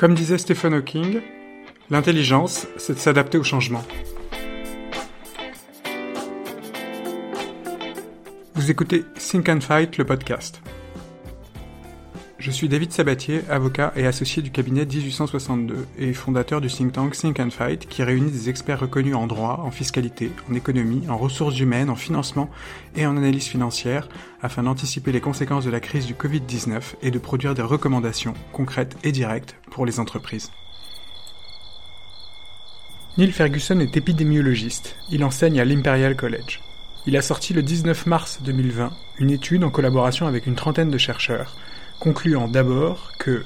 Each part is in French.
Comme disait Stephen Hawking, l'intelligence, c'est de s'adapter au changement. Vous écoutez Think and Fight, le podcast. Je suis David Sabatier, avocat et associé du cabinet 1862 et fondateur du think tank Think and Fight qui réunit des experts reconnus en droit, en fiscalité, en économie, en ressources humaines, en financement et en analyse financière afin d'anticiper les conséquences de la crise du Covid-19 et de produire des recommandations concrètes et directes pour les entreprises. Neil Ferguson est épidémiologiste. Il enseigne à l'Imperial College. Il a sorti le 19 mars 2020 une étude en collaboration avec une trentaine de chercheurs concluant d'abord que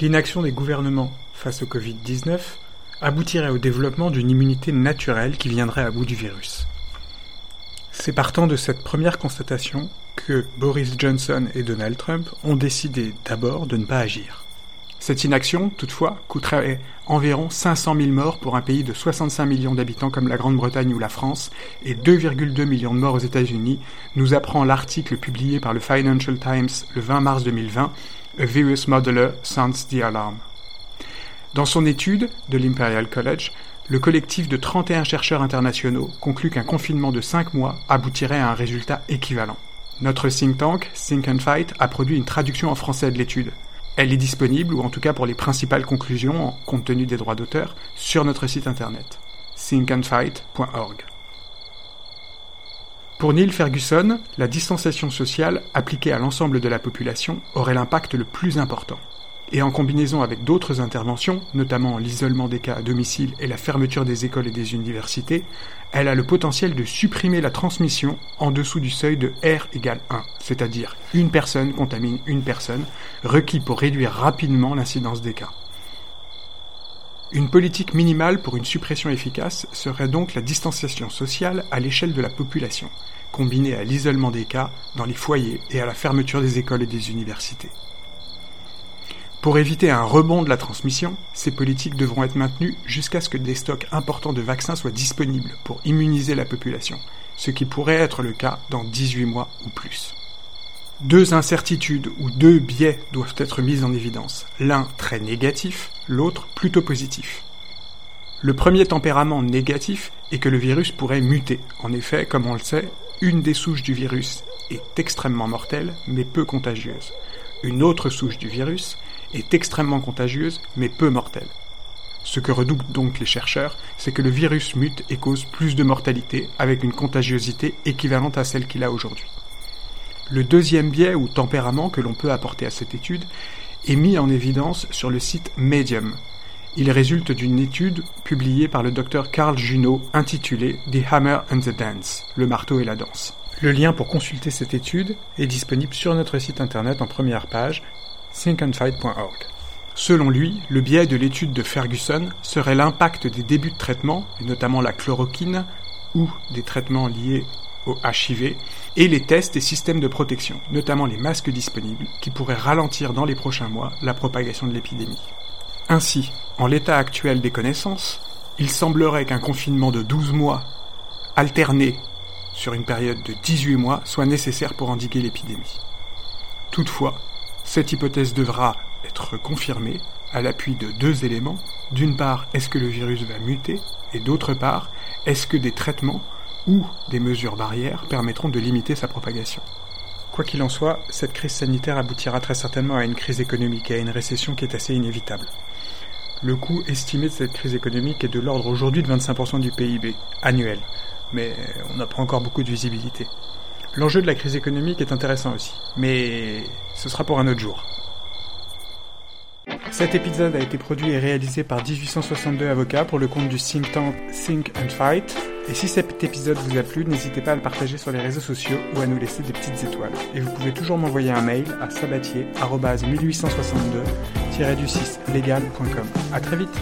l'inaction des gouvernements face au Covid-19 aboutirait au développement d'une immunité naturelle qui viendrait à bout du virus. C'est partant de cette première constatation que Boris Johnson et Donald Trump ont décidé d'abord de ne pas agir. Cette inaction, toutefois, coûterait environ 500 000 morts pour un pays de 65 millions d'habitants comme la Grande-Bretagne ou la France et 2,2 millions de morts aux États-Unis, nous apprend l'article publié par le Financial Times le 20 mars 2020, A Virus Modeler Sounds the Alarm. Dans son étude de l'Imperial College, le collectif de 31 chercheurs internationaux conclut qu'un confinement de 5 mois aboutirait à un résultat équivalent. Notre think tank, Think and Fight, a produit une traduction en français de l'étude. Elle est disponible, ou en tout cas pour les principales conclusions, compte tenu des droits d'auteur, sur notre site internet thinkandfight.org. Pour Neil Ferguson, la distanciation sociale appliquée à l'ensemble de la population aurait l'impact le plus important et en combinaison avec d'autres interventions, notamment l'isolement des cas à domicile et la fermeture des écoles et des universités, elle a le potentiel de supprimer la transmission en dessous du seuil de R égale 1, c'est-à-dire une personne contamine une personne, requis pour réduire rapidement l'incidence des cas. Une politique minimale pour une suppression efficace serait donc la distanciation sociale à l'échelle de la population, combinée à l'isolement des cas dans les foyers et à la fermeture des écoles et des universités. Pour éviter un rebond de la transmission, ces politiques devront être maintenues jusqu'à ce que des stocks importants de vaccins soient disponibles pour immuniser la population, ce qui pourrait être le cas dans 18 mois ou plus. Deux incertitudes ou deux biais doivent être mis en évidence, l'un très négatif, l'autre plutôt positif. Le premier tempérament négatif est que le virus pourrait muter. En effet, comme on le sait, une des souches du virus est extrêmement mortelle mais peu contagieuse. Une autre souche du virus est extrêmement contagieuse mais peu mortelle. Ce que redoutent donc les chercheurs, c'est que le virus mute et cause plus de mortalité avec une contagiosité équivalente à celle qu'il a aujourd'hui. Le deuxième biais ou tempérament que l'on peut apporter à cette étude est mis en évidence sur le site Medium. Il résulte d'une étude publiée par le docteur Carl Junot intitulée The Hammer and the Dance, le marteau et la danse. Le lien pour consulter cette étude est disponible sur notre site internet en première page thinkandfight.org. Selon lui, le biais de l'étude de Ferguson serait l'impact des débuts de traitement, et notamment la chloroquine ou des traitements liés au HIV, et les tests et systèmes de protection, notamment les masques disponibles, qui pourraient ralentir dans les prochains mois la propagation de l'épidémie. Ainsi, en l'état actuel des connaissances, il semblerait qu'un confinement de 12 mois, alterné sur une période de 18 mois, soit nécessaire pour endiguer l'épidémie. Toutefois, cette hypothèse devra être confirmée à l'appui de deux éléments. D'une part, est-ce que le virus va muter? Et d'autre part, est-ce que des traitements ou des mesures barrières permettront de limiter sa propagation? Quoi qu'il en soit, cette crise sanitaire aboutira très certainement à une crise économique et à une récession qui est assez inévitable. Le coût estimé de cette crise économique est de l'ordre aujourd'hui de 25% du PIB annuel, mais on n'a pas encore beaucoup de visibilité. L'enjeu de la crise économique est intéressant aussi, mais ce sera pour un autre jour. Cet épisode a été produit et réalisé par 1862 avocats pour le compte du think tank Think and Fight. Et si cet épisode vous a plu, n'hésitez pas à le partager sur les réseaux sociaux ou à nous laisser des petites étoiles. Et vous pouvez toujours m'envoyer un mail à sabatier-1862-legal.com. A très vite